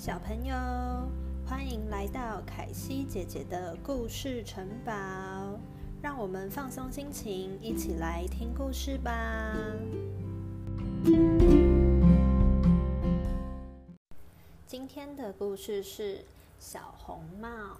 小朋友，欢迎来到凯西姐姐的故事城堡，让我们放松心情，一起来听故事吧。今天的故事是小红帽。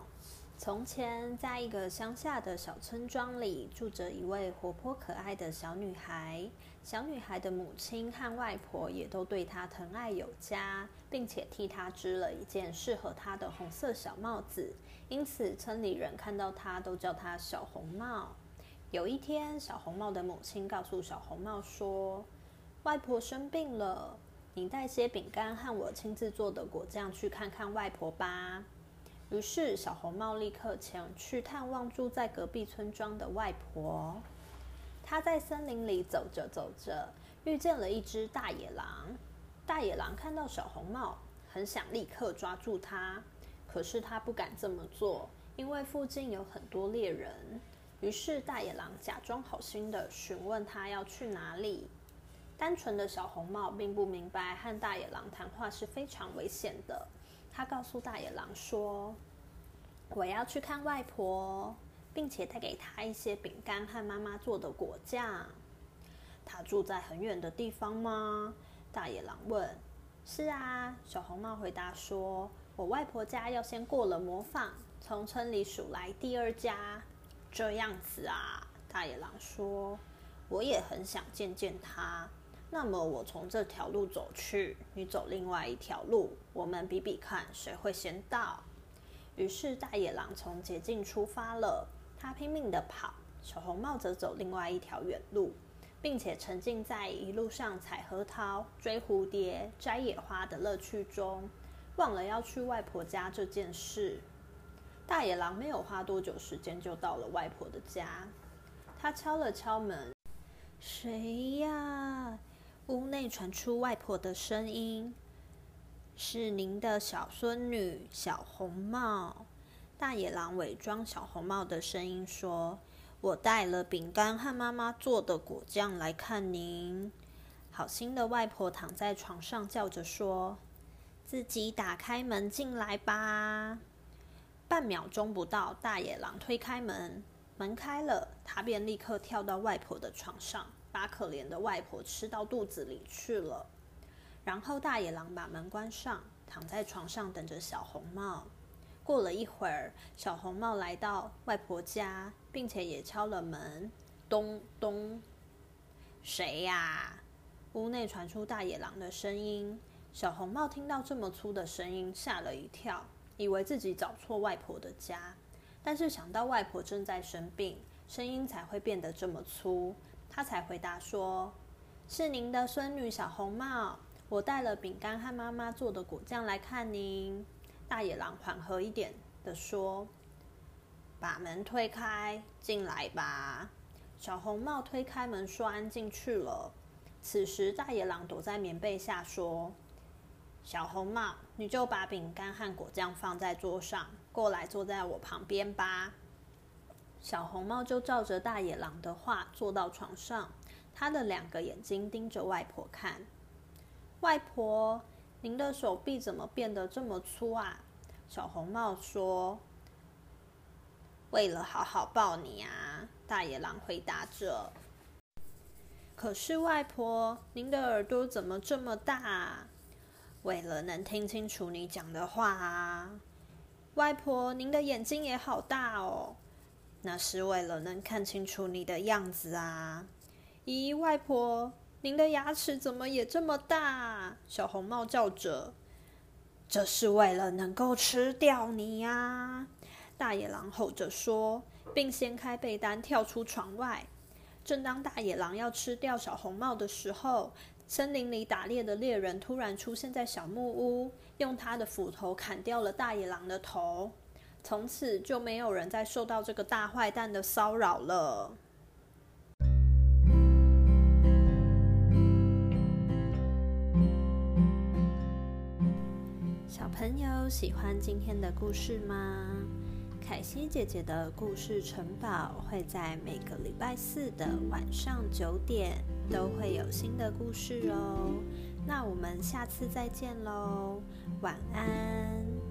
从前，在一个乡下的小村庄里，住着一位活泼可爱的小女孩。小女孩的母亲和外婆也都对她疼爱有加，并且替她织了一件适合她的红色小帽子。因此，村里人看到她都叫她小红帽。有一天，小红帽的母亲告诉小红帽说：“外婆生病了，你带些饼干和我亲自做的果酱去看看外婆吧。”于是，小红帽立刻前去探望住在隔壁村庄的外婆。他在森林里走着走着，遇见了一只大野狼。大野狼看到小红帽，很想立刻抓住它，可是他不敢这么做，因为附近有很多猎人。于是，大野狼假装好心的询问他要去哪里。单纯的小红帽并不明白和大野狼谈话是非常危险的。他告诉大野狼说：“我要去看外婆，并且带给她一些饼干和妈妈做的果酱。她住在很远的地方吗？”大野狼问。“是啊。”小红帽回答说，“我外婆家要先过了模仿，从村里数来第二家。”这样子啊，大野狼说：“我也很想见见她。”那么我从这条路走去，你走另外一条路，我们比比看谁会先到。于是大野狼从捷径出发了，他拼命的跑，小红帽则走另外一条远路，并且沉浸在一路上采核桃、追蝴蝶、摘野花的乐趣中，忘了要去外婆家这件事。大野狼没有花多久时间就到了外婆的家，他敲了敲门：“谁呀？”屋内传出外婆的声音：“是您的小孙女小红帽。”大野狼伪装小红帽的声音说：“我带了饼干和妈妈做的果酱来看您。”好心的外婆躺在床上叫着说：“自己打开门进来吧。”半秒钟不到，大野狼推开门，门开了，他便立刻跳到外婆的床上。把可怜的外婆吃到肚子里去了。然后大野狼把门关上，躺在床上等着小红帽。过了一会儿，小红帽来到外婆家，并且也敲了门。咚咚，谁呀？屋内传出大野狼的声音。小红帽听到这么粗的声音，吓了一跳，以为自己找错外婆的家。但是想到外婆正在生病，声音才会变得这么粗。他才回答说：“是您的孙女小红帽，我带了饼干和妈妈做的果酱来看您。”大野狼缓和一点的说：“把门推开，进来吧。”小红帽推开门，说：“安进去了。”此时，大野狼躲在棉被下说：“小红帽，你就把饼干和果酱放在桌上，过来坐在我旁边吧。”小红帽就照着大野狼的话坐到床上，他的两个眼睛盯着外婆看。外婆，您的手臂怎么变得这么粗啊？小红帽说：“为了好好抱你啊。”大野狼回答着。可是外婆，您的耳朵怎么这么大？啊为了能听清楚你讲的话啊。外婆，您的眼睛也好大哦。那是为了能看清楚你的样子啊！咦，外婆，您的牙齿怎么也这么大？小红帽叫着：“这是为了能够吃掉你呀！”大野狼吼着说，并掀开被单跳出床外。正当大野狼要吃掉小红帽的时候，森林里打猎的猎人突然出现在小木屋，用他的斧头砍掉了大野狼的头。从此就没有人再受到这个大坏蛋的骚扰了。小朋友喜欢今天的故事吗？凯西姐姐的故事城堡会在每个礼拜四的晚上九点都会有新的故事哦。那我们下次再见喽，晚安。